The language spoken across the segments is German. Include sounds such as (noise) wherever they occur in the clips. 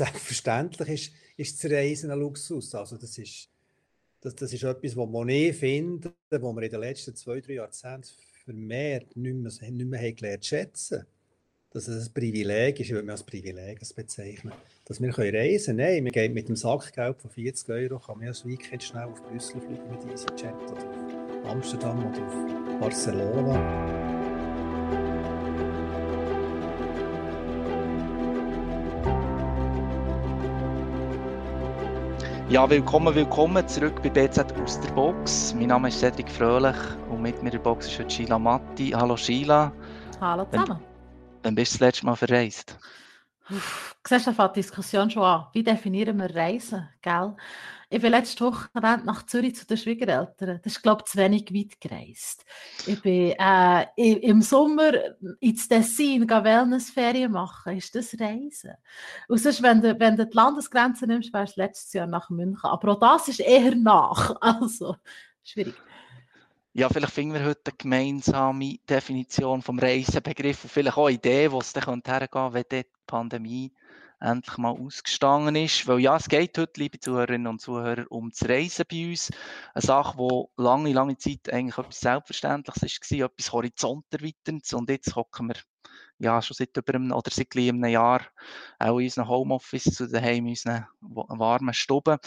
selbstverständlich ist, ist das Reisen ein Luxus. Also das ist, das, das ist etwas, was ich finde, wo wir in den letzten zwei, drei Jahrzehnten vermehrt nicht mehr, nicht mehr haben gelernt schätzen. Dass es ein Privileg ist, ich würde mich als Privileg bezeichnen, dass wir reisen können. Nein, wir gehen mit dem Sackgeld von 40 Euro, kann man als Weekend schnell auf Brüssel fliegen mit EasyJet oder auf Amsterdam oder auf Barcelona. Ja, willkommen, willkommen zurück bei BZ aus der Box. Mein Name ist Cedric Fröhlich und mit mir in der Box ist heute Sheila Matti. Hallo Sheila. Hallo zusammen. Wann bist du das letzte Mal verreist? Uff, siehst du, die Diskussion schon an. Wie definieren wir Reisen, gell? Ich bin letzte Woche nach Zürich zu den Schwiegereltern. Das ist, glaube ich, zu wenig weit gereist. Ich bin äh, im Sommer ins Tessin Wellnessferien machen. Ist das Reisen? Und sonst, wenn du, wenn du die Landesgrenze nimmst, wärst du letztes Jahr nach München. Aber auch das ist eher nach. (laughs) Also, schwierig. Ja, vielleicht finden wir heute eine gemeinsame Definition vom Reisenbegriff und vielleicht auch Ideen, wo es dann hergehen könnte, wenn die Pandemie endlich mal ausgestanden ist. Weil ja, es geht heute, liebe Zuhörerinnen und Zuhörer, um das Reisen bei uns. Eine Sache, die lange, lange Zeit eigentlich etwas Selbstverständliches war, etwas Horizonterweiterndes. Und jetzt hocken wir ja schon seit über einem, oder seit einem Jahr auch in unserem Homeoffice zu daheim in unseren warmen Stuben.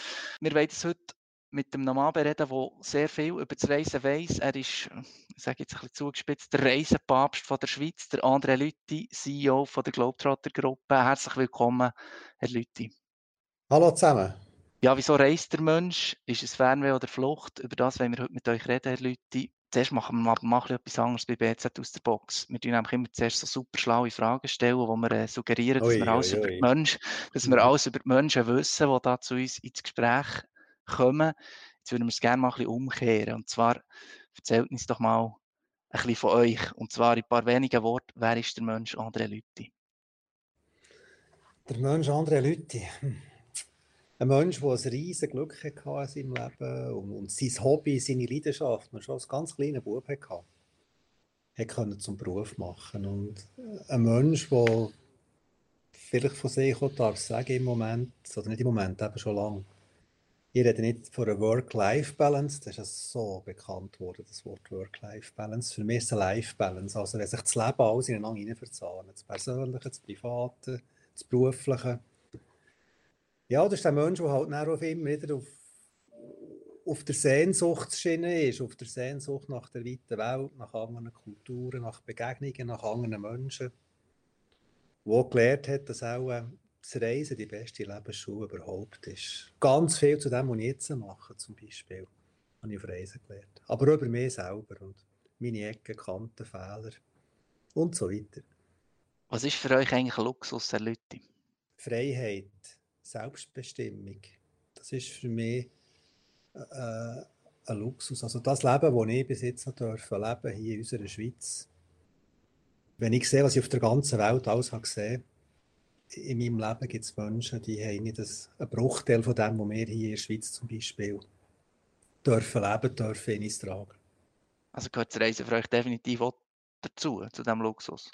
Wir wollen es heute mit dem Mann bereden, der sehr viel über das Reisen weiss. Er ist, ich sage jetzt ein bisschen zugespitzt, der Reisepapst von der Schweiz, der André Lütti, CEO von der Globetrotter-Gruppe. Herzlich willkommen, Herr Lütti. Hallo zusammen. Ja, wieso reist der Mensch? Ist es Fernweh oder Flucht? Über das wollen wir heute mit euch reden, Herr Lütti. Zuerst machen wir mal, etwas anderes bei BZ aus der Box. Wir tun nämlich immer zuerst so super schlaue Fragen stellen, wo wir äh, suggerieren, dass, ui, wir alles über die Menschen, dass wir (laughs) alles über die Menschen wissen, die da zu uns ins Gespräch kommen. Jetzt würden wir es gerne mal ein bisschen umkehren. Und zwar erzählt uns doch mal ein bisschen von euch. Und zwar in ein paar wenigen Worten, wer ist der Mensch André Lütti? Der Mensch André Lütti. Hm. Ein Mensch, der ein riesiges Glück hatte in seinem Leben und, und sein Hobby, seine Leidenschaft, man schon als ganz kleiner Bub hatte, hat können zum Beruf machen. Und ein Mensch, der vielleicht von sich auch darf sagen im Moment, oder nicht im Moment, eben schon lange, ich rede nicht von einer Work-Life-Balance, das ist ja so bekannt worden, das Wort Work-Life-Balance. Für mich ist es eine Life-Balance, also wenn sich das Leben alles ineinander hineinverzahnt, das Persönliche, das Private, das Berufliche. Ja, das ist der Mensch, der halt auch immer wieder auf, auf der Sehnsuchtsschiene ist, auf der Sehnsucht nach der weiten Welt, nach anderen Kulturen, nach Begegnungen, nach anderen Menschen, wo gelernt hat, dass auch das Reisen die beste Lebensschule überhaupt ist. Ganz viel zu dem, was ich jetzt mache, zum Beispiel, habe ich auf Reisen gelernt. Aber auch über mich selber und meine Ecken, Kanten, Fehler und so weiter. Was ist für euch eigentlich ein Luxus, Herr Lütti? Freiheit, Selbstbestimmung. Das ist für mich äh, ein Luxus. Also das Leben, das ich bis jetzt noch dürfen leben hier in unserer Schweiz. Wenn ich sehe, was ich auf der ganzen Welt alles habe gesehen in meinem Leben gibt es Menschen, die haben nicht einen Bruchteil von dem, was wir hier in der Schweiz zum Beispiel dürfen leben, dürfen in uns tragen. Also gehört das Reisen für euch definitiv auch dazu, zu diesem Luxus?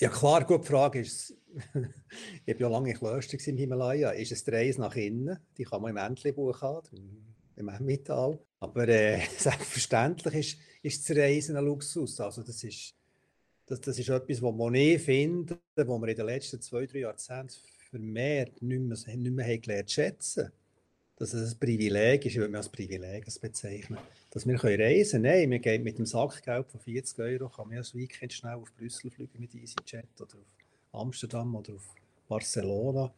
Ja klar, gute Frage ist, (laughs) ich habe ja lange Klöster im Himalaya, ist es die Reise nach innen, die kann man im Entlebuch haben, im Emmental, aber äh, (laughs) selbstverständlich ist, ist das Reisen ein Luxus, also das ist das, das ist etwas, was ich finde, wo wir in den letzten zwei, drei Jahrzehnten vermehrt nicht mehr, nicht mehr haben gelernt schätzen. Dass es ein Privileg ist, ich würde mich als Privileg bezeichnen, dass wir reisen können. Nein, wir gehen mit dem Sackgeld von 40 Euro, kann man als Weekend schnell auf Brüssel fliegen mit EasyJet oder auf Amsterdam oder auf Barcelona.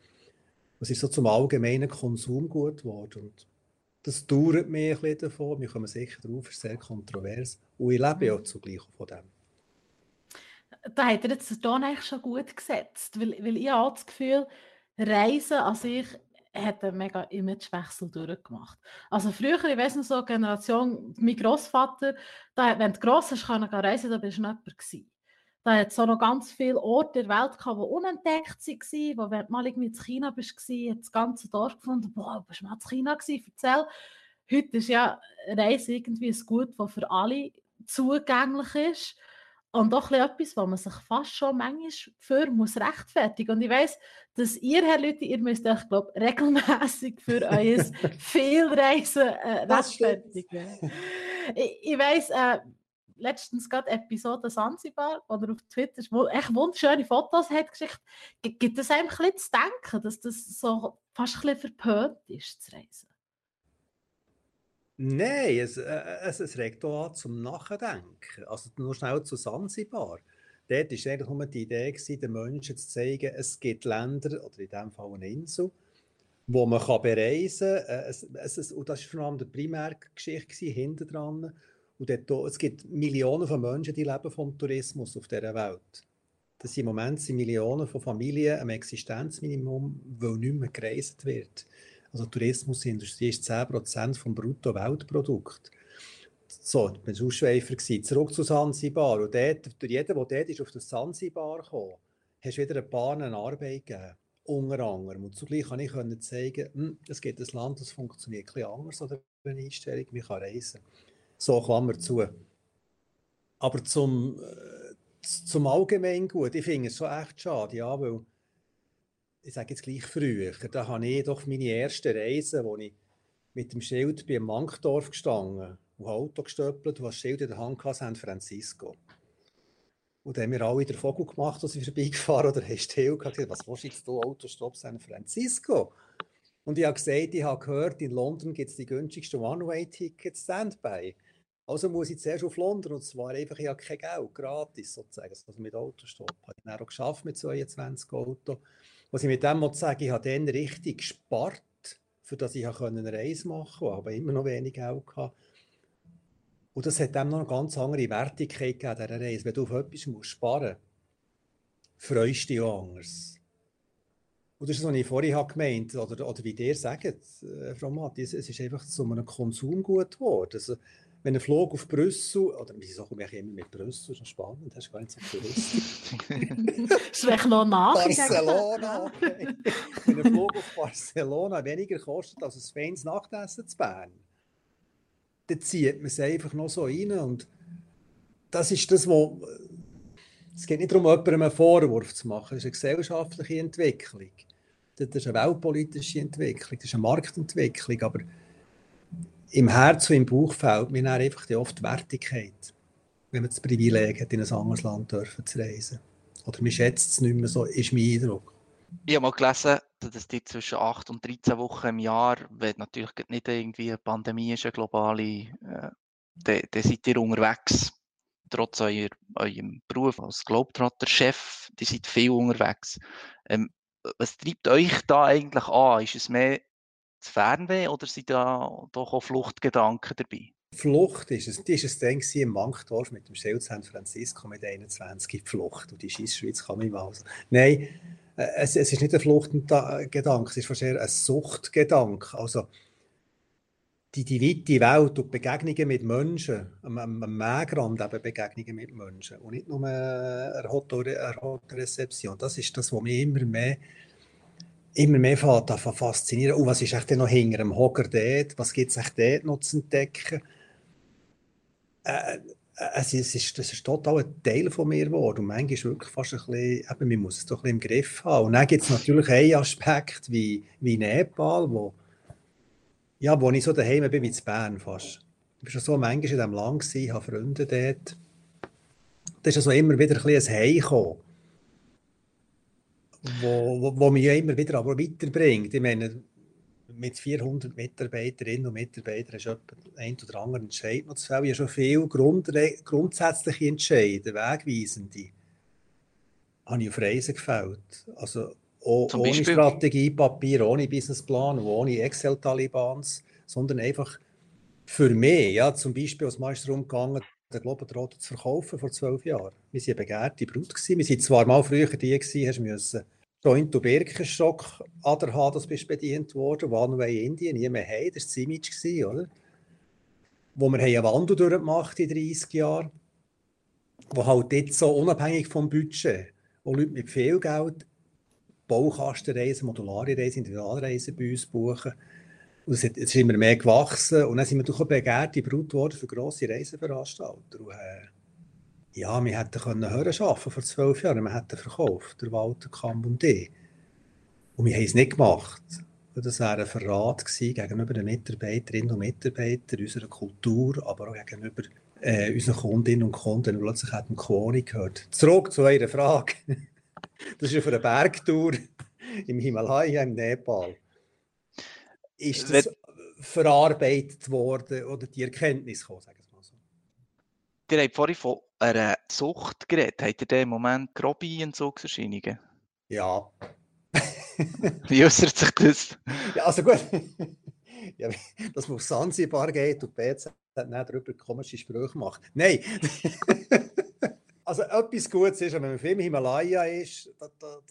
Das ist so zum allgemeinen Konsumgut geworden. Und das dauert mir ein bisschen davon. Wir kommen sicher drauf, es ist sehr kontrovers. Und ich lebe ja zugleich von dem da hat er jetzt den Ton eigentlich schon gut gesetzt, weil, weil ich habe das Gefühl, Reisen an sich hat einen mega Imagewechsel durchgemacht. Also früher, ich weiß noch so, Generation, mein Großvater, da, wenn du gross hast, kann reisen, da bist du nicht jemand gewesen. Da hat es noch ganz viele Orte der Welt gehabt, die unentdeckt waren, wo wenn du mal irgendwie in China bist, das ganze Dorf gefunden, boah, bist du mal in China gewesen, erzähl. Heute ist ja Reise irgendwie ein Gut, das für alle zugänglich ist. Und auch etwas, was man sich fast schon manchmal für muss rechtfertigen. Und ich weiss, dass ihr, Herr Leute, ihr müsst euch, glaube (laughs) regelmäßig für euer Vielreisen äh, rechtfertigen. ich, ich weiss, äh, letztens gerade Episode Sansibar, wo er auf Twitter wo echt wunderschöne Fotos hat geschickt, gibt es einem ein bisschen zu denken, dass das so fast ein bisschen verpönt ist, zu reisen? Nein, es, äh, es, es regt auch an zum Nachdenken. Also nur schnell zu Sansibar. Dort war eigentlich nur die Idee, gewesen, den Menschen zu zeigen, es gibt Länder, oder in diesem Fall eine Insel, wo man kann bereisen kann. Äh, es, es, und das war vor allem die Primärgeschichte hinten dran. Und dort, es gibt Millionen von Menschen, die leben vom Tourismus auf dieser Welt. Das sind im Moment sind Millionen von Familien am Existenzminimum, weil nicht mehr gereist wird. Also die Tourismusindustrie ist 10% vom Brutto-Weltprodukt. So, ich war Ausschweifer. Zurück zu Sansibar. Und dort, jeden, der dort ist, auf das Sansibar gekommen, hast wieder ein paar Arbeit gegeben. Unter anderem. Und zugleich kann ich zeigen, hm, es gibt ein Land, das funktioniert ein bisschen anders oder eine Einstellung, man kann reisen. So, Klammer zu. Aber zum, äh, zum Allgemeingut, ich finde es schon echt schade, ja, weil ich sage jetzt gleich früher, da habe ich doch meine erste Reise, wo ich mit dem Schild bei Mankdorf gestanden und Auto gestöppelt und das Schild in der Hand hatte, San Francisco. Und dann haben wir alle den Vogel gemacht, als ich vorbeigefahren oder hast still gesagt, was willst du jetzt du Autostopp San Francisco? Und ich habe gesagt, ich habe gehört, in London gibt es die günstigsten One-Way-Tickets Standby. Also muss ich zuerst auf London und zwar einfach, ich habe kein Geld, gratis sozusagen, also mit Autostopp. Habe ich dann auch geschafft mit 22 Auto. Was ich mit dem muss sagen, ich habe dann richtig gespart, für das ich eine Reise machen konnte, aber immer noch wenig Geld gehabt. Und das hat dem noch eine ganz andere Wertigkeit gegeben, dieser Reise. Wenn du auf etwas musst sparen musst, freust du dich auch anders. Und das ist, was ich vorhin habe gemeint oder, oder wie ihr sagt, äh, Frau Matthias, es ist einfach zu einem Konsumgut geworden. Also, wenn ein Flug auf Brüssel, oder wieso komme ich immer mit Brüssel, das ist spannend, das ist gar nicht so touristisch. (laughs) das wäre noch nach. Barcelona, okay. (laughs) Wenn ein Flug auf Barcelona weniger kostet als ein feines Nachtessen zu Bern, dann zieht man es einfach noch so rein und das ist das, wo es geht nicht darum, jemandem einen Vorwurf zu machen, das ist eine gesellschaftliche Entwicklung, das ist eine weltpolitische Entwicklung, das ist eine Marktentwicklung, aber im Herz und im Bauch fehlt mir dann einfach die oft Wertigkeit, wenn man das Privileg hat, in ein anderes Land dürfen zu reisen. Oder man schätzt es nicht mehr so, ist mein Eindruck. Ich habe mal gelesen, dass die zwischen 8 und 13 Wochen im Jahr, wenn natürlich nicht irgendwie eine Pandemie ist, eine globale, äh, dann seid ihr unterwegs. Trotz euer, eurem Beruf als Globetrotter-Chef, die seid viel unterwegs. Ähm, was treibt euch da eigentlich an? Ist es mehr das Fernweh oder sind da doch auch Fluchtgedanken dabei? Flucht ist es. Die ist es dann im Mankdorf mit dem Schild San Francisco mit 21 in Flucht. Und die Schießschweiz kann man mal. Also. Nein, äh, es, es, ist nicht ein Fluchtgedanke, es ist eher ein Suchtgedanke. Also die, die weite Welt und Begegnungen mit Menschen, am, am Wegrand eben Begegnungen mit Menschen und nicht nur eine Hotelrezeption. Das ist das, was mich immer mehr immer mehr faszinieren. Und was ist echt noch hinter dem Hocker dort? Was gibt es echt dort noch zu entdecken? Äh, äh, es ist, ist, das ist total ein Teil von mir geworden. Und manchmal ist wirklich fast ein bisschen, eben, man muss es doch ein bisschen im Griff haben. Und dann gibt es natürlich einen Aspekt wie, wie Nepal, wo, ja, wo ich so daheim bin wie in Bern fast. Ich war schon so manchmal in diesem Land, gewesen, habe Freunde dort. Da ist also immer wieder ein bisschen ein Heimkommen wo, wo, wo mich ja immer wieder aber weiterbringt. Ich meine, mit 400 Mitarbeiterinnen und Mitarbeitern ist etwa ein oder andere Entscheid noch zu fällen. Ich habe schon viele Grund, grundsätzliche Entscheide, wegweisende, habe ich auf Reisen gefällt. Also oh, ohne Strategiepapier, ohne Businessplan, ohne Excel-Talibans, sondern einfach für mich. Ja, zum Beispiel, als Meister umgegangen, den Globetrotter zu verkaufen vor zwölf Jahren. Wir waren eine begehrte Brut. Wir waren zwar mal früher die, gewesen, hast müssen Joint und Birkenstock Ader haben, das bist bedient worden, One Way Indien, nie mehr hey, das war das Image, gewesen, oder? Wo wir eine Wandel durchgemacht in 30 Jahren, wo halt jetzt so unabhängig vom Budget, wo Leute mit viel Geld Baukastenreisen, modulare Reisen, Individualreisen bei uns buchen, und es, ist immer mehr gewachsen. Und dann sind wir durch eine begehrte Brut geworden für grosse Reiseveranstalter. Und, äh, Ja, wir hätten können hören arbeiten vor zwölf Jahren. Wir hätten verkauft, der Walter Kamp und ich. Und wir haben es nicht gemacht. Das wäre ein Verrat gewesen gegenüber den Mitarbeiterinnen und Mitarbeitern unserer Kultur, aber auch gegenüber äh, unseren Kundinnen und Kunden. Und plötzlich hat man Quori gehört. Zurück zu eurer Frage. (laughs) Das ist für eine Bergtour im Himalaya, im Nepal. Ist das verarbeitet worden oder die Erkenntnis gekommen, sagen wir mal so? Ihr habt vorhin von einer Sucht geredet. Habt ihr in dem Moment grobe Entzugserscheinungen? Ja. (laughs) Wie äußert sich das? Ja, also gut. (laughs) ja, dass man auf Sansibar geht und BZ nicht darüber komische Sprüche macht. Nein! (laughs) also etwas Gutes ist, wenn man viel im Himalaya ist,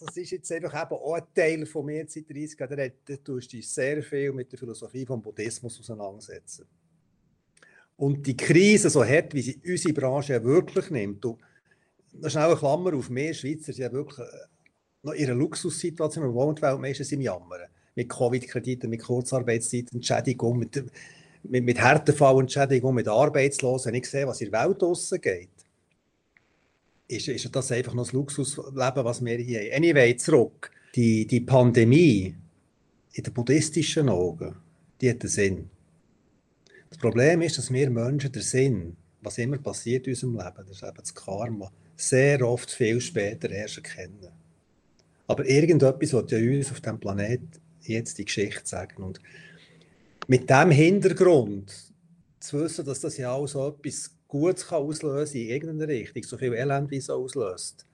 das, ist jetzt einfach eben auch ein Teil von mir seit 30 Jahren, da tust du dich sehr viel mit der Philosophie vom Buddhismus auseinandersetzen. Und die Krise, so hart wie sie unsere Branche wirklich nimmt, und das eine Klammer auf mehr Schweizer, sind ja wirklich äh, noch in einer Luxussituation, wir wohnen weltmeistens im Jammern. Mit Covid-Krediten, mit Kurzarbeitszeit, Entschädigung, mit, mit, mit Härtefallentschädigung, mit Arbeitslosen. Ich sehe, was in der Welt draussen geht, ist, ist das einfach noch das Luxusleben, was wir hier haben. Anyway, zurück. Die, die Pandemie in den buddhistischen Augen, die hat einen Sinn. Das Problem ist, dass wir Menschen den Sinn, was immer passiert in unserem Leben, das ist eben das Karma, sehr oft viel später erst erkennen. Aber irgendetwas wird ja uns auf diesem Planet jetzt die Geschichte sagen. Und mit dem Hintergrund zu wissen, dass das ja auch so etwas Gutes kann auslösen in irgendeiner Richtung, so viel Elend wie es auslöst,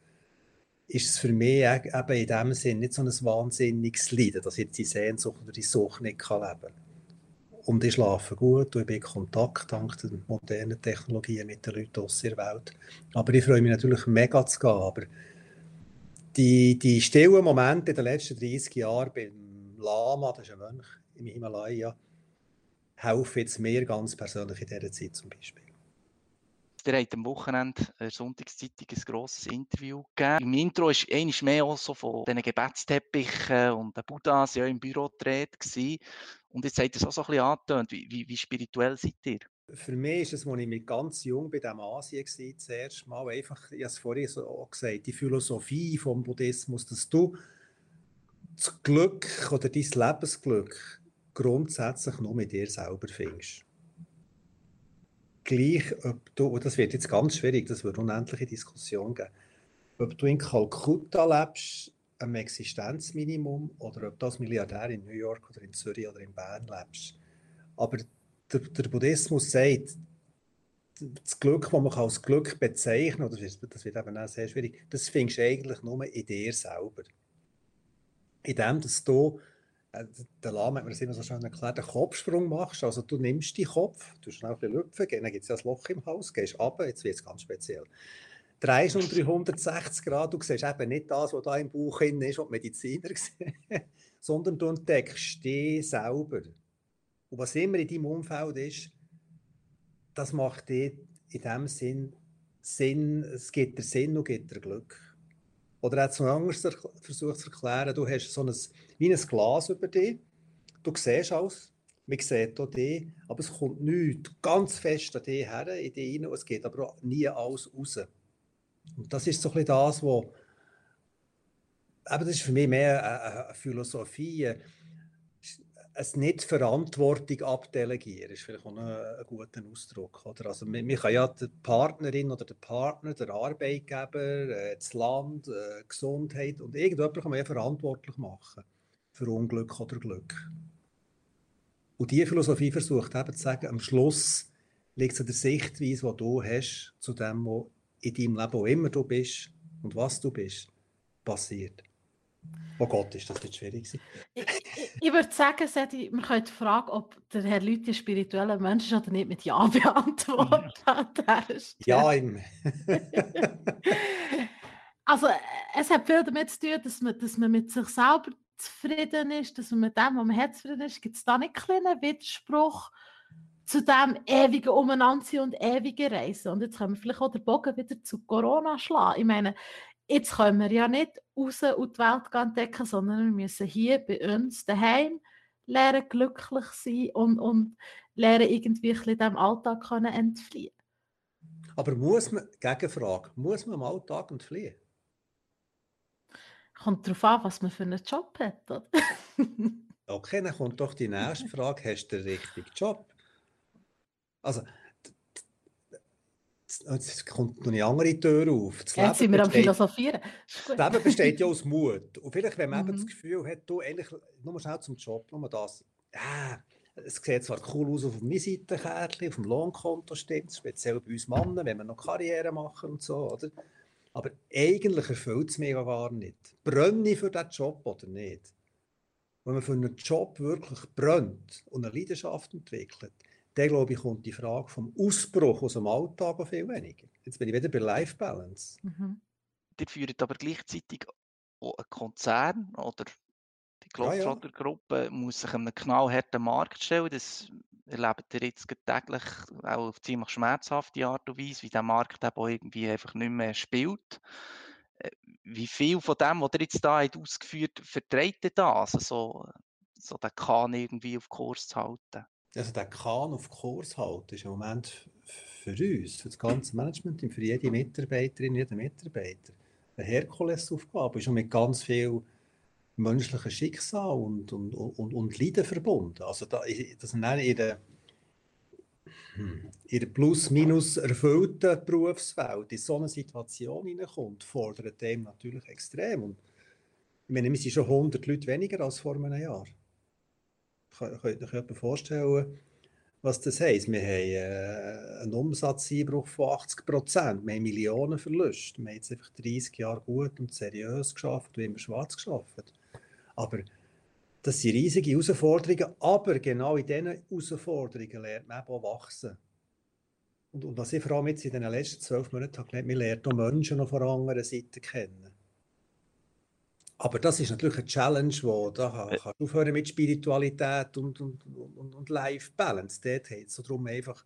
ist es für mich eben in dem Sinn nicht so ein wahnsinniges Leiden, dass ich die Sehnsucht oder die Sucht nicht kann leben kann. Und ich schlafe gut und ich bin in Kontakt dank den modernen Technologien mit den Leuten aus der Welt. Aber ich freue mich natürlich mega zu gehen. Aber die, die stillen Momente in den letzten 30 Jahren beim Lama, das ist ein Mönch im Himalaya, helfen jetzt mir ganz persönlich in dieser Zeit zum Beispiel. Ihr habt am Wochenende der Sonntagszeitung ein grosses Interview gegeben. Im Intro war einmal mehr auch so von diesen Gebetsteppichen und den Buddhas ja im Büro gedreht. Und jetzt habt ihr es auch so ein bisschen angetönt. Wie, wie, wie spirituell seid ihr? Für mich ist es, als ich mit ganz jung bei dem Asien war, das erste Mal einfach, ich habe es vorhin so auch gesagt, die Philosophie vom Buddhismus, dass du das Glück oder dein Lebensglück grundsätzlich nur mit dir selber findest. Gleich, ob du, und das wird jetzt ganz schwierig, das wird unendliche Diskussion geben, ob du in Kalkutta lebst, am Existenzminimum, oder ob du als Milliardär in New York oder in Zürich oder in Bern lebst. Aber der, der Buddhismus sagt, das Glück, das man als Glück bezeichnen kann, das wird eben auch sehr schwierig, das findest du eigentlich nur in dir selber. In dem, dass du, der Lama hat mir das immer so schön erklärt, einen Kopfsprung machst, also du nimmst deinen Kopf, du schnell ein bisschen lüpfen, dann gibt es ja ein Loch im Haus, gehst runter, jetzt wird es ganz speziell. Drehst um 360 Grad, du siehst eben nicht das, was da im Bauch ist, was die Mediziner (laughs) sehen, sondern du entdeckst dich selber. Und was immer in deinem Umfeld ist, das macht dir in dem Sinn Sinn, es gibt dir Sinn und gibt dir Glück. Oder er hat es noch anders versucht zu erklären, du hast so ein, wie ein Glas über dich, du siehst alles, man sieht auch dich, aber es kommt nichts ganz fest an dich her, in dich rein, es geht aber auch nie alles raus. Und das ist so ein das, was, aber das ist für mich mehr eine Philosophie, es nicht Verantwortung abdelegieren, ist vielleicht auch ein, guter Ausdruck. Oder? Also man, man kann ja die Partnerin oder der Partner, der Arbeitgeber, äh, das Land, äh, Gesundheit und irgendjemand kann man ja verantwortlich machen für Unglück oder Glück. Und diese Philosophie versucht eben zu sagen, am Schluss liegt es an der Sichtweise, die du hast, zu dem, was in deinem Leben, wo immer du bist und was du bist, passiert. Oh Gott, ist das jetzt schwierig Ich, ich, ich würde sagen, Sedi, man könnte fragen, ob der Herr Leute ein spiritueller Mensch ist oder nicht mit Ja (laughs) beantworten. ja, im. (laughs) also, es hat viel damit zu tun, dass man, dass man mit sich selber zufrieden ist, dass man mit dem, was man hat, zufrieden ist. Gibt es da nicht einen kleinen Widerspruch zu dem ewigen Umeinander und ewigen Reisen? Und jetzt können wir vielleicht auch den Bogen wieder zu Corona schlagen. Ich meine, jetzt können wir ja nicht raus und die Welt entdecken, sondern wir müssen hier bei uns daheim lernen, glücklich sein und, und lernen, irgendwie diesem Alltag können entfliehen Aber muss man, Gegenfrage, muss man am Alltag und fliehen? Kommt darauf an, was man für einen Job hat. Oder? (laughs) okay, dann kommt doch die nächste Frage: Hast du den richtigen Job? Also, Jetzt kommt noch eine andere Tür auf. Das Jetzt sind wir am Philosophieren. Das Leben besteht ja aus Mut. Und vielleicht, wenn man mhm. eben das Gefühl hat, du eigentlich nur schnell zum Job, nur das, ja, es sieht zwar cool aus auf meiner Seitenkärtchen, auf dem Lohnkonto stimmt speziell bei uns Männern, wenn wir noch Karriere machen und so, oder? Aber eigentlich erfüllt es mich gar nicht. Brenne ich für diesen Job oder nicht? Wenn man für einen Job wirklich brennt und eine Leidenschaft entwickelt, dann glaube ich, kommt die Frage vom Ausbruch aus dem Alltag auch viel weniger. Jetzt bin ich wieder bei Life Balance. Mhm. Ihr führt aber gleichzeitig auch einen Konzern oder die Globetrotter Gruppe ja, muss sich einem knallharten Markt stellen. Das erlebt ihr jetzt täglich auch auf ziemlich schmerzhafte Art und Weise, wie der Markt eben auch irgendwie einfach nicht mehr spielt. Äh, wie viel von dem, was ihr jetzt da habt ausgeführt vertreibt ihr das, also so, so den Kahn irgendwie auf Kurs zu halten? Also der Kahn auf Kurs halten ist im Moment für uns, für das ganze Management und für jede Mitarbeiterin, jeden Mitarbeiter eine Herkulesaufgabe. Ist schon mit ganz viel menschlichen Schicksal und, und, und, und Leiden verbunden. Also da, das sind in der, hm, der plus-minus erfüllten Berufswelt in so eine Situation hineinkommt, fordert dem natürlich extrem. Und ich meine, wir sind schon 100 Leute weniger als vor einem Jahr. Könnt ihr euch vorstellen, was das heisst? Wir haben äh, einen Umsatzeinbruch von 80 Prozent. Wir haben Millionenverluste. Wir haben jetzt einfach 30 Jahre gut und seriös geschafft und immer schwarz geschafft. Aber das sind riesige Herausforderungen. Aber genau in diesen Herausforderungen lernt man auch wachsen. Und, und was ich vor allem jetzt in den letzten zwölf Monaten habe gelernt, man lernt auch Menschen noch von anderen Seite kennen. Aber das ist natürlich eine Challenge, wo da kann, kann aufhören mit Spiritualität und, und, und, und Life Balance. Dort geht es so darum, einfach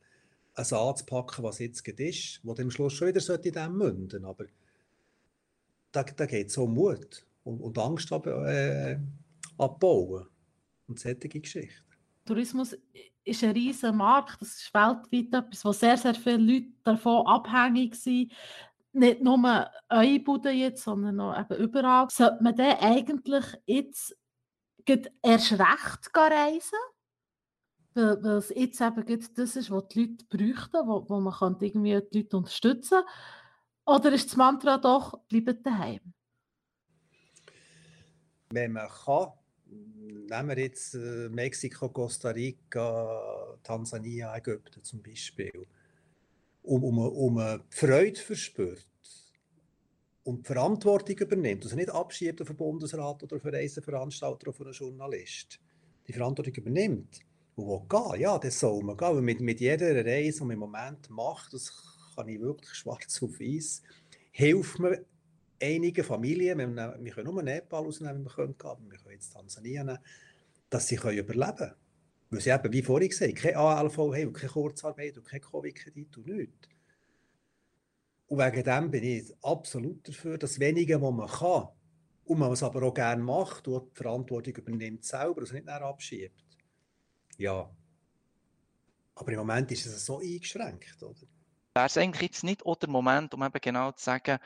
ein anzupacken, was jetzt ist, wo am Schluss schon wieder in dem münden. Aber da, da geht es um Mut und, und Angst ab, äh, abbauen und solche Geschichten. Tourismus ist ein riesiger Markt, das ist weltweit etwas, wo sehr, sehr viele Leute davon abhängig sind nicht nur eure Bude jetzt, sondern auch eben überall, sollte man dann eigentlich jetzt erst recht reisen? Weil, weil es jetzt eben das ist, was die Leute bräuchten, wo, wo man irgendwie die Leute unterstützen. Oder ist das Mantra doch, bleibt daheim? Wenn man kann, nehmen wir jetzt äh, Mexiko, Costa Rica, Tansania, Ägypten zum Beispiel um, um, um eine Freude verspürt und Verantwortung übernimmt, also nicht abschiebt auf einen Bundesrat oder auf einen Reiseveranstalter oder auf einen Journalist, die Verantwortung übernimmt und will gehen, ja, das soll man gehen, mit, mit jeder Reise, die man im Moment macht, das kann ich wirklich schwarz auf weiß, hilft mir einigen Familien, wir, wir können nur Nepal ausnehmen, wir können, wir können jetzt Tansania nehmen, dass sie können überleben können. Weil sie eben, wie vorhin gesagt, keine ALV haben keine Kurzarbeit und kein Covid-Kredit und nichts. Und wegen dem bin ich absolut dafür, dass wenige, was man kann, und man es aber auch gerne macht und die Verantwortung übernimmt selber es nicht mehr abschiebt. Ja. Aber im Moment ist es so eingeschränkt, oder? Wäre es eigentlich jetzt nicht auch der Moment, um eben genau zu sagen,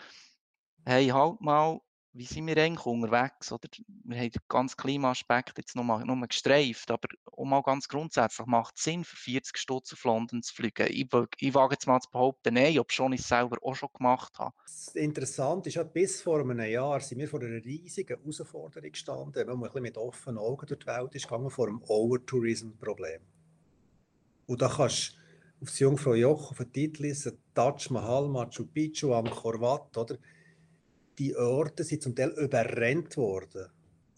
hey, halt mal, wie sind wir eigentlich unterwegs? Oder wir haben den ganzen Klimaaspekt jetzt nochmal nur gestreift, aber auch mal ganz grundsätzlich macht es Sinn, für 40 Stutz auf London zu fliegen. Ich, ich wage jetzt mal zu behaupten, nein, ob schon ich es selber auch schon gemacht habe. Interessant ist ja, bis vor einem Jahr sind wir vor einer riesigen Herausforderung gestanden, wenn man ein bisschen mit offenen Augen durch die Welt ist gegangen, vor einem Overtourism-Problem. Und da kannst du auf das Jungfrau Joch auf den Titel lesen, Taj Mahal, Machu Picchu, Angkor Wat, oder? Die Orte sind zum Teil überrennt worden.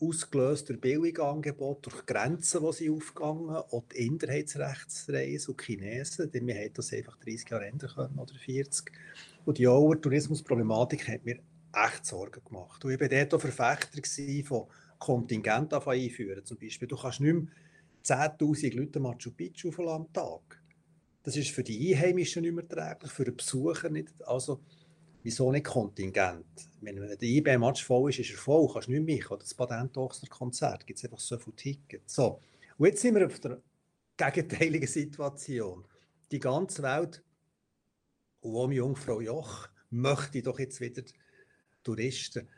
Ausgelöst durch Billigangebote, durch Grenzen, die sie aufgegangen und die Inderheitsrechtsreise und Chinesen, denn wir hätten das einfach 30 Jahre ändern können oder 40. Und die Tourismusproblematik hat mir echt Sorgen gemacht. Und ich war dort auch Verfechter von Kontingenten einführen. Zum Beispiel, du kannst nicht mehr 10'000 Leute Machu Picchu am Tag. Das ist für die Einheimischen nicht mehr träglich, für den Besucher nicht. Also, wieso nicht Kontingent? Wenn der IB-Match voll ist, ist er voll, kannst nicht mehr oder das Patent-Ochsner-Konzert, gibt es einfach so viele Tickets. So. Und jetzt sind wir auf der gegenteiligen Situation. Die ganze Welt Und auch Jungfrau Joch möchte doch jetzt wieder Touristen.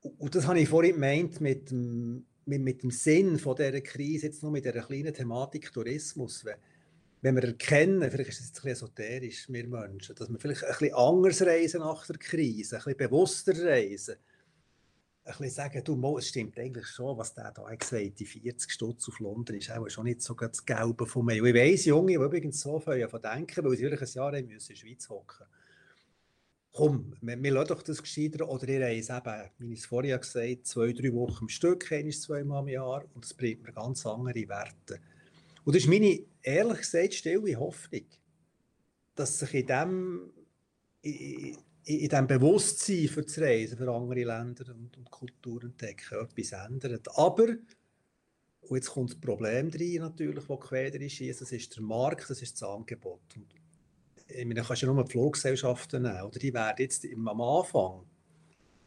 Und das habe ich vorhin gemeint mit dem, mit, mit dem Sinn von dieser Krise, jetzt nur mit dieser kleinen Thematik Tourismus. Wenn, wenn wir erkennen, vielleicht ist es jetzt ein bisschen esoterisch, wir Menschen, dass wir vielleicht ein bisschen anders reisen nach der Krise, ein bisschen bewusster reisen, ein bisschen sagen, du, es stimmt eigentlich schon, was der da gesagt die 40 Stutz auf London ist auch schon nicht so das Gelbe von mir. Und ich weiss, Junge, die übrigens so viel von denken, weil sie wirklich ein Jahr in der Schweiz hocken komm, wir, wir lassen doch das gescheiter. Oder ihr reist eben, wie ich es vorher gesagt habe, zwei, drei Wochen im Stück, ein, zweimal im Jahr und das bringt mir ganz andere Werte. Und das ist meine, ehrlich gesagt, stille Hoffnung, dass sich in dem, in, in dem Bewusstsein für das Reisen, für andere Länder und, und Kulturen entdecken, etwas ändert. Aber, und jetzt kommt das Problem rein natürlich, das quer ist, das ist der Markt, das ist das Angebot. Und ich meine, kannst ja nur die Fluggesellschaften nehmen, oder? Die werden jetzt am Anfang,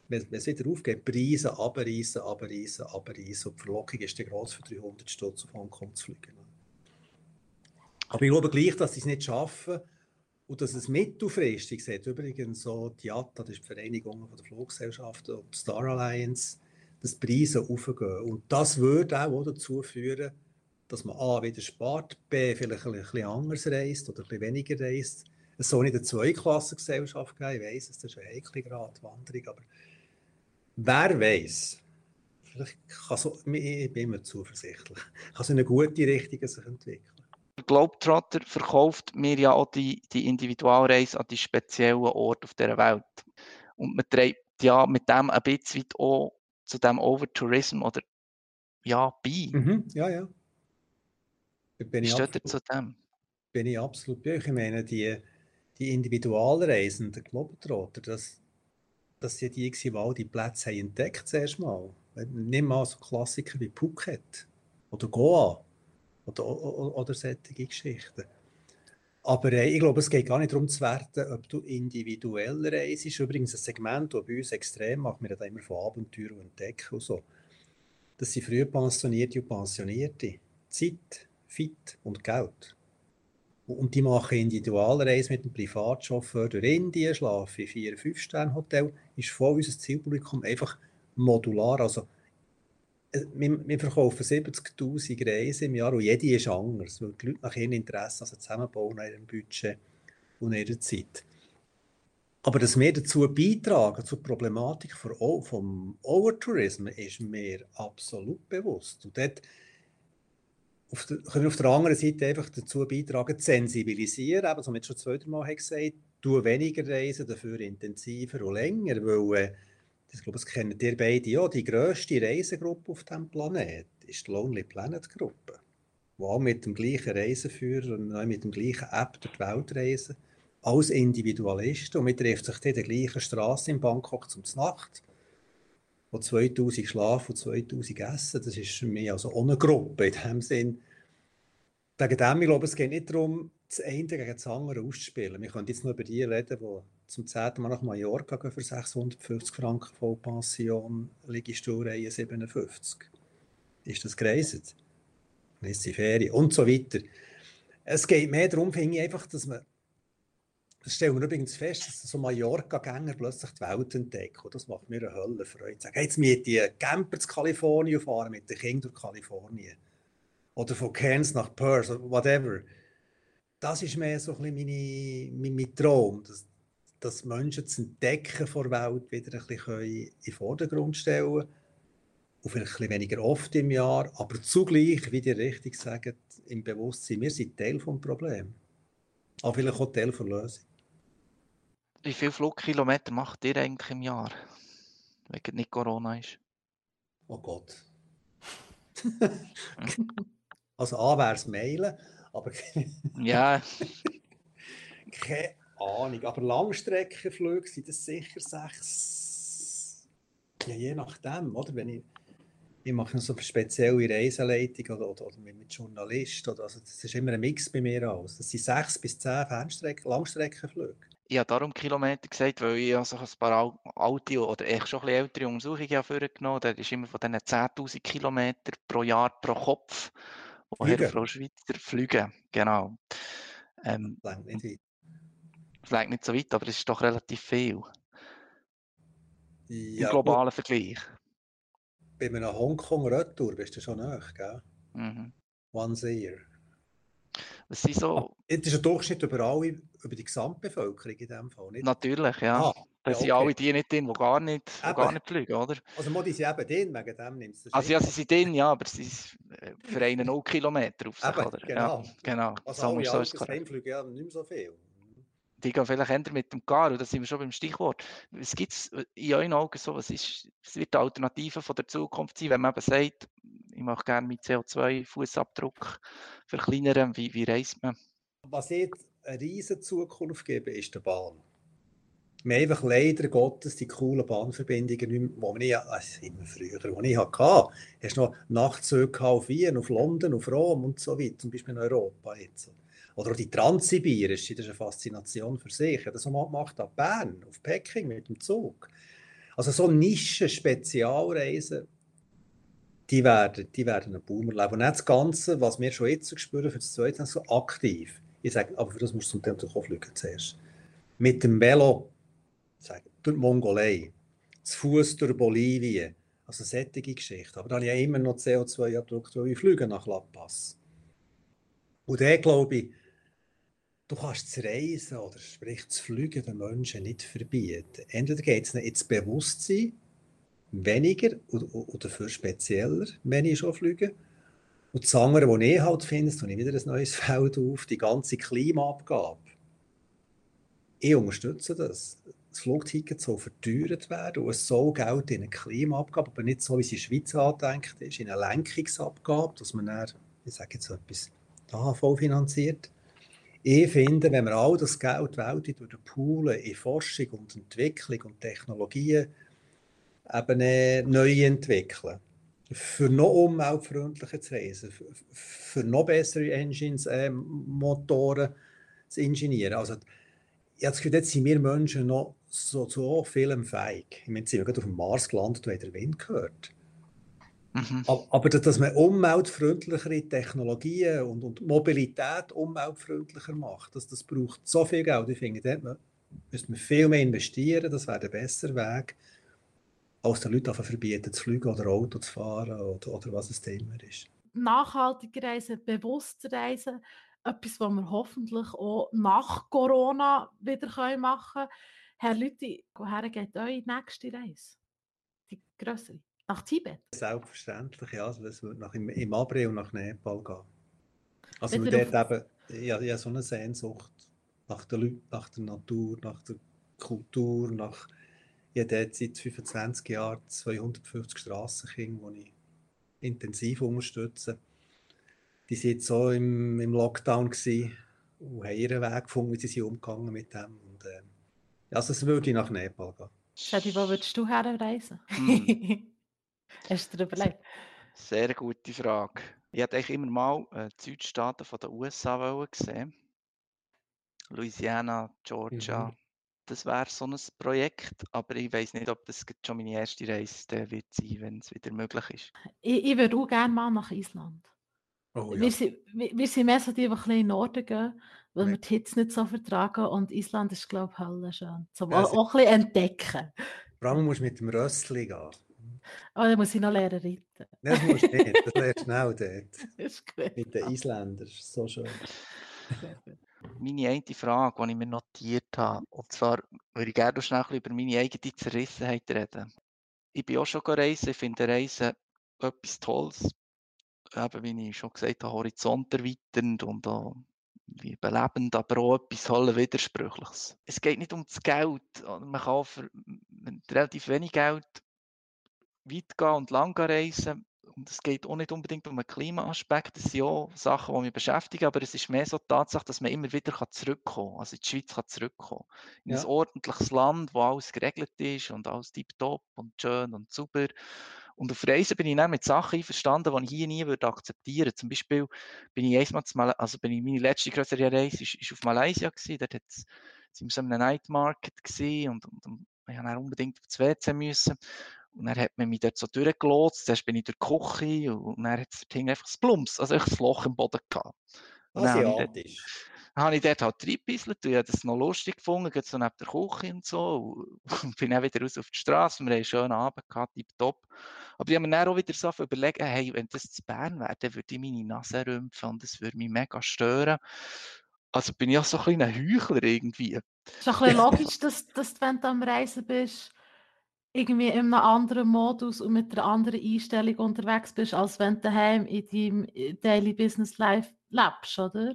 wenn, es wieder aufgeht, Preise abreißen, abreißen, abreißen. Und die Verlockung ist dann groß für 300 Stutz auf Hongkong zu fliegen. Aber ich glaube gleich, dass sie es nicht schaffen und dass es mittelfristig sieht. Übrigens so die IATA, das ist die Vereinigung der Fluggesellschaften die Star Alliance, dass die Preise aufgehen. Und das würde auch dazu führen, dass man A wieder spart, B vielleicht ein bisschen anders reist oder ein bisschen weniger reist es soll nicht eine Zweiklassengesellschaft geben, ich weiss, das ist eine heikle Gratwanderung, aber wer weiß, vielleicht kann so, ich bin immer zuversichtlich, kann so eine gute Richtung sich entwickeln. Globetrotter verkauft mir ja auch die, die Individualreise an die speziellen Orte auf dieser Welt. Und man trägt ja mit dem ein bisschen auch zu dem Overtourism oder ja, bei. Mhm, ja, ja. Bin Wie steht ihr zu dem? Bin ich absolut bei euch. Ich meine, die, die Individualreisenden, Globetrotter, dass, dass sie die die all die Plätze haben entdeckt zuerst mal. Nimm mal so Klassiker wie Phuket oder Goa oder, oder, oder solche Geschichten. Aber äh, ich glaube, es geht gar nicht darum zu werten, ob du individuell reist. Ist übrigens ein Segment, das bei uns extrem macht. Wir reden immer von Abenteuer und Entdecken und so. Das sind früh Pensionierte und Pensionierte. Zeit, Fit und Geld. Und die machen Individualreisen mit einem Privatchauffeur durch Indien, schlafen in vier, fünf Sterne Hotel. Ist voll unser Zielpublikum einfach modular. Also, wir, wir verkaufen 70.000 Reisen im Jahr und jede ist anders, weil die Leute nach ihrem Interesse also zusammenbauen, nach ihrem Budget und ihrer Zeit. Aber dass wir dazu beitragen, zur Problematik vom Overtourismus, ist mir absolut bewusst. Und dort auf der, können auf der anderen Seite einfach dazu beitragen, zu sensibilisieren, eben, so wie ich schon zwei, drei Mal gesagt du weniger reisen, dafür intensiver und länger, weil, das glaube ich, kennen ihr beide ja, die grösste Reisegruppe auf diesem Planeten ist die Lonely Planet Gruppe, die auch mit dem gleichen Reiseführer und mit dem gleichen App durch die Welt reisen, als Individualisten und man trifft sich in der gleichen Straße in Bangkok zum Nacht wo 2000 schlafen und 2000 essen. Das ist für mich also ohne Gruppe in dem Sinn. Wegen dem, ich glaube, es geht nicht darum, das eine gegen das andere auszuspielen. Wir können jetzt nur über die reden, die zum zehnten Mal nach Mallorca gehen für 650 Franken Vollpension, Liegestuhlreihe 57. Ist das gereist? Ist sie Ferien? Und so weiter. Es geht mehr darum, finde ich einfach, dass man das stellen wir übrigens fest, dass so Mallorca-Gänger plötzlich die Welt entdecken. Das macht mir eine Höllenfreude. Sagen, jetzt miete ich Camper zu Kalifornien fahren mit den Kindern durch Kalifornien. Oder von Cairns nach Perth, oder whatever. Das ist mehr so ein bisschen meine, mein, mein Traum, dass, dass Menschen das Entdecken der Welt wieder ein bisschen in den Vordergrund stellen können. Und vielleicht ein bisschen weniger oft im Jahr, aber zugleich, wie ihr richtig sagt, im Bewusstsein, wir sind Teil des Problems. Aber vielleicht auch Teil der Lösung. Wie viele Flugkilometer macht ihr eigentlich im Jahr? Wenn nicht Corona ist. Oh Gott. (laughs) also A wäre es Meilen, aber ja. (laughs) keine Ahnung. Aber Langstreckenflüge sind das sicher sechs. Ja, je nachdem, oder? Wenn ich, ich mache so eine spezielle Reiseleitung oder, oder, oder mit Journalisten. Oder, also das ist immer ein Mix bei mir aus. Das sind sechs bis zehn Fernstrecken, Langstreckenflüge. Ich habe darum Kilometer gesagt, weil ich also ein paar alte oder echt schon ein bisschen ältere Untersuchungen vorgenommen habe. Das ist immer von diesen 10.000 Kilometer pro Jahr pro Kopf, woher Frau Schweizer fliegen. Genau. Ähm, nicht vielleicht nicht so weit, aber es ist doch relativ viel. Ja, Im globalen Vergleich. Bei einem Hongkong-Retour bist du schon nach, gell? Mhm. Once a year. Was sind so, Das ist ein Durchschnitt über alle, über die Gesamtbevölkerung in dem Fall, nicht? natürlich, ja. Ah, Da ja, sind okay. alle die nicht drin, die gar nicht, die Eben. gar nicht fliegen, oder? Also Modi sind eben drin, wegen dem nimmst du Also ja, sie sind drin, ja, aber sie sind äh, für einen 0 Kilometer auf sich, Eben, oder? genau. Ja, genau. Also so alle musst du es Autos heimfliegen, ja, nicht mehr gehen vielleicht eher mit dem und da sind wir schon beim Stichwort. Was gibt es in euren Augen so, was, ist, was wird die Alternative von der Zukunft sein, wenn man eben sagt, ich möchte gerne meinen CO2-Fußabdruck verkleinern, wie, wie reist man? Was ich eine riesige Zukunft gebe, ist die Bahn. Wir haben einfach leider Gottes die coolen Bahnverbindungen, nicht mehr, die wir also immer früher, die ich hatte. Hast noch Nachtzüge auf Wien, auf London, auf Rom und so weiter, zum Beispiel in Europa jetzt. Oder die Transsibirische, das ist eine Faszination für sich. Ich habe das mal gemacht ab Bern, auf Peking mit dem Zug. Also so Nischen-Spezialreisen, die werden, die werden einen Boom erleben. Und nicht das Ganze, was wir schon jetzt spüren, für das Zweite, so aktiv. Ich sage, aber für das musst du zum Teil natürlich auch fliegen zuerst. Mit dem Velo, sage, durch die Mongolei, zu Fuß durch Bolivien, also solche Geschichten. Aber da habe ich ja immer noch CO2-Abdruck, weil ich fliege nach La Paz. Und dann glaube ich, du kannst das Reisen oder sprich das Fliegen den Menschen nicht verbieten. Entweder geht es ihnen ins Bewusstsein, weniger oder, oder dafür spezieller, wenn ich schon fliege. Und das andere, was ich halt finde, tue ich wieder ein neues (laughs) Feld auf, die ganze Klimaabgabe. Ich unterstütze das. Das Flugticket soll verteuert werden und es soll Geld in eine Klimaabgabe, aber nicht so, wie es in der Schweiz angedenkt ist, in eine Lenkungsabgabe, dass man dann, ich sage jetzt so etwas, AHV finanziert. Ich finde, wenn wir all das Geld weltweit Poolen in Forschung und Entwicklung und Technologien eben äh, neu entwickeln, für noch umweltfreundlicher zu reisen, für, noch bessere Engines, äh, Motoren zu ingenieren. Also, ich habe jetzt sind wir Menschen noch so, so vielem fähig. Ich meine, jetzt sind wir gerade auf dem Mars gelandet und den Wind gehört. Mhm. Aber, dass man umweltfreundlichere Technologien und, und Mobilität umweltfreundlicher macht, das, das braucht so viel Geld. Ich finde, dort man, müsste man viel mehr investieren, das wäre der bessere Weg, als den Leuten einfach verbieten zu fliegen oder Auto zu fahren oder, oder was es immer ist. Nachhaltige Reisen, bewusste Reisen, etwas, was wir hoffentlich auch nach Corona wieder können machen können. Herr Lüthi, woher geht eure nächste Reise? Die größere? Nach Tibet? Selbstverständlich, ja. Also es wird nach, im, im April nach Nepal gehen. Also wir dort eben, ich, habe- ich habe so eine Sehnsucht nach den Leuten, nach der Natur, nach der Kultur, nach ich habe dort seit 25 Jahren 250 Strassenkinder, die ich intensiv unterstütze. Die waren jetzt so im, im Lockdown gewesen und haben ihren Weg gefunden, wie sie sind umgegangen mit dem. Und, äh, also es würde ich nach Nepal gehen. Shadi, wo würdest du herreisen? Hm. (laughs) Hast du dir überlegt? Sehr gute Frage. Ich hätte eigentlich immer mal äh, die Südstaaten von den USA wollen sehen. Louisiana, Georgia. Mhm. Das wäre so ein Projekt, aber ich weiß nicht, ob das schon meine erste Reise dann wird sein, wenn es wieder möglich ist. Ich, ich würde auch gerne mal nach Island. Oh, wir, sind, wir, wir sind mehr so die, die ein bisschen in den Norden gehen, weil Ja. wir die Hitze nicht so vertragen. Und Island ist, glaube ich, Hölle schön. Zum Ja, auch, ein bisschen entdecken. Vor allem musst du mit dem Rössli gehen. Aber dann muss ich noch lernen reiten. Nein, das musst du nicht. Das (laughs) lernst du schnell dort. Das ist gut. Mit den Isländern. Das ist so schön. Meine eine Frage, die ich mir notiert habe, und zwar würde ich gerne noch schnell über meine eigene Zerrissenheit reden. Ich bin auch schon reisen, ich finde Reisen etwas Tolles. Eben, wie ich schon gesagt habe, horizont erweiternd und auch wie belebend, aber auch etwas holle Widersprüchliches. Es geht nicht um das Geld. Man kann auch für relativ wenig Geld weit gehen und lang reisen. Und es geht auch nicht unbedingt um einen Klimaaspekt. Das sind ja Sachen, die mich beschäftigen, aber es ist mehr so die Tatsache, dass man immer wieder zurückkommen kann, also in die Schweiz kann zurückkommen In ein Ja. ordentliches Land, wo alles geregelt ist und alles tiptop und schön und super. Und auf Reisen bin ich dann mit Sachen einverstanden, die ich hier nie würde akzeptieren würde. Zum Beispiel bin ich einmal, zu Mal also bin ich meine letzte größere Reise ist, ist auf Malaysia gewesen. Dort hat's, sind wir so in einem Night Market gewesen und, und, und ich musste dann unbedingt aufs WC müssen. Und dann hat man mich dort so durchgelotst. Zuerst bin ich durch die Küche und dann hat es dort einfach das Plumps, also einfach das Loch im Boden gehabt. Und dann habe ich dort- Asiatisch. ich halt reingebisselt und ich habe das noch lustig gefunden, geht so neben der Küche und so. Und (laughs) bin dann wieder raus auf die Straße. Wir haben einen schönen Abend gehabt, top. Aber ich habe mir dann auch wieder so überlegt, hey, wenn das zu Bern wäre, dann würde ich meine Nase rümpfen und das würde mich mega stören. Also bin ich auch so ein kleiner Heuchler irgendwie. Es ist ein bisschen (laughs) logisch, dass, dass wenn du am Reisen bist, irgendwie in einem anderen Modus und mit einer anderen Einstellung unterwegs bist, als wenn du daheim in deinem äh, Daily Business Life lebst, oder?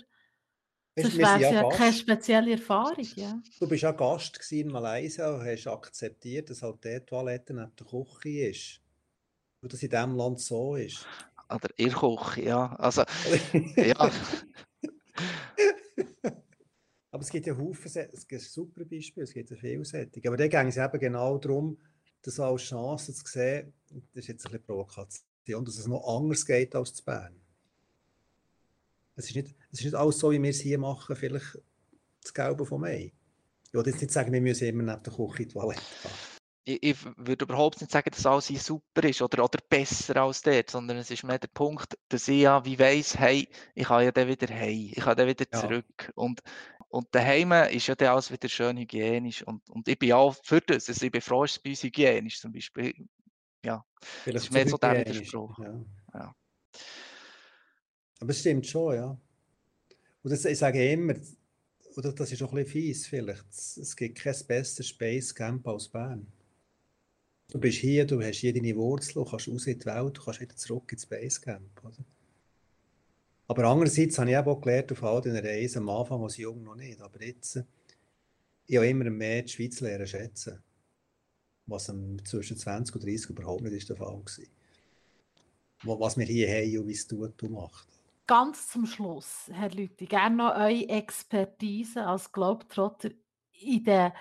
Das wäre ja, ja keine spezielle Erfahrung, ja. Du bist ja Gast in Malaysia und hast akzeptiert, dass halt die Toilette neben der Küche ist. Und dass in diesem Land so ist. Oder ihr Küche, ja. Also, (laughs) ja. Aber es gibt ja Haufen, es gibt super Beispiele, es gibt ja viele Sättige. Aber da ging es eben genau darum, das als Chance zu sehen, das ist jetzt ein bisschen Provokation, dass es noch anders geht als zu Bern. Es ist, nicht, es ist nicht alles so, wie wir es hier machen, vielleicht das Gelbe vom Mai. Ich will jetzt nicht sagen, wir müssen immer neben der Küche in die Toilette gehen. Ich, ich, würde überhaupt nicht sagen, dass alles hier super ist oder, oder besser als dort, sondern es ist mehr der Punkt, dass ich ja wie weiss, hey, ich kann ja dann wieder heim, ich kann dann wieder zurück. Ja. Und, und daheim ist ja dann alles wieder schön hygienisch. Und, und ich bin auch für das, also ich bin froh, dass es bei uns hygienisch zum Beispiel. Ja, Vielleicht das ist mehr so der Widerspruch. Ja. ja. Aber es stimmt schon, ja. Und das, ich sage immer, oder das ist auch ein bisschen fies vielleicht, es gibt kein besseres Space Camp als Bern. Du bist hier, du hast hier deine Wurzeln, du kannst raus in die Welt, du kannst wieder zurück ins Basecamp. Oder? Aber andererseits habe ich auch gelernt auf all diesen Reisen, am Anfang als jung noch nicht, aber jetzt, ich habe immer mehr die Schweiz lernen schätzen, was zwischen 20 und 30 überhaupt nicht der Fall war. Was wir hier haben und wie es tut und macht. Ganz zum Schluss, Herr Lüthi, gerne noch eure Expertise als Globetrotter in der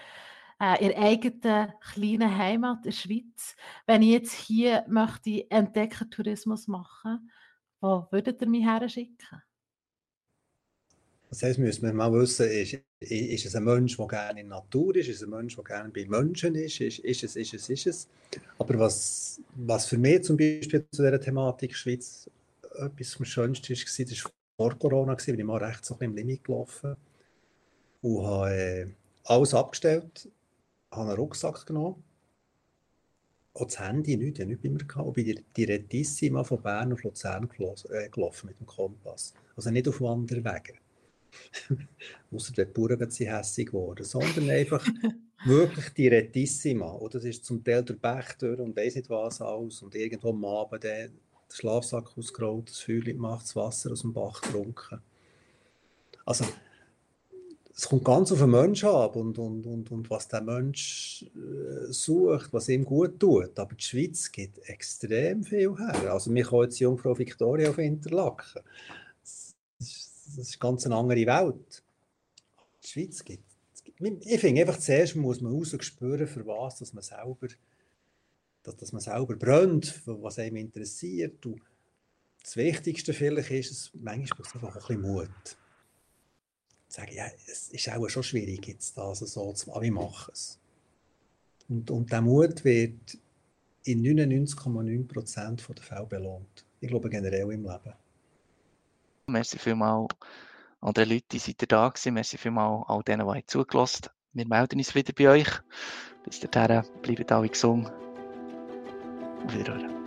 äh, in eigenen kleinen Heimat in der Schweiz. Wenn ich jetzt hier möchte Entdeckertourismus machen, wo würdet ihr mich her schicken? Das heißt, müssen wir mal wissen, ist, ist es ein Mensch, der gerne in der Natur ist, ist es ein Mensch, der gerne bei Menschen ist, ist, ist es, ist es, ist es. Aber was, was für mich zum Beispiel zu dieser Thematik Schweiz etwas vom Schönsten war, das war vor Corona, bin ich mal recht so ein bisschen im Limit gelaufen und habe äh, alles abgestellt, habe einen Rucksack genommen. Auch das Handy nicht, ich habe nicht bei mir gehabt. Und bin die Retissima von Bern auf Luzern äh, gelaufen mit dem Kompass. Also nicht auf Wanderwegen. (laughs) Außer die Bauern sind hässlich geworden, sondern einfach (laughs) wirklich die Retissima. Oder das ist zum Teil der Bach durch und weiß nicht was aus. Und irgendwo am Abend der Schlafsack ausgerollt, das Feuer gemacht, das Wasser aus dem Bach getrunken. Also es kommt ganz auf den Menschen ab und, und, und, und was der Mensch äh, sucht, was ihm gut tut. Aber die Schweiz gibt extrem viel her. Also mich kann jetzt Jungfrau Victoria auf Interlaken. Das, das ist ganz eine andere Welt. Die Schweiz gibt, ich finde einfach zuerst muss man raus spüren, für was dass man selber, dass, dass man selber brennt, was einem interessiert. Und das Wichtigste vielleicht ist es, manchmal braucht es einfach ein bisschen Mut sagen, ja, es ist auch schon schwierig, jetzt das so zu machen, wie machen es. Und, und der Mut wird in 99,9% der Fälle belohnt. Ich glaube generell im Leben. Merci vielmals an die Leute, die seid da gewesen. Merci vielmals all denen, die zugelassen. Wir melden uns wieder bei euch. Bis dahin, bleibt alle gesund. Auf Wiederhören.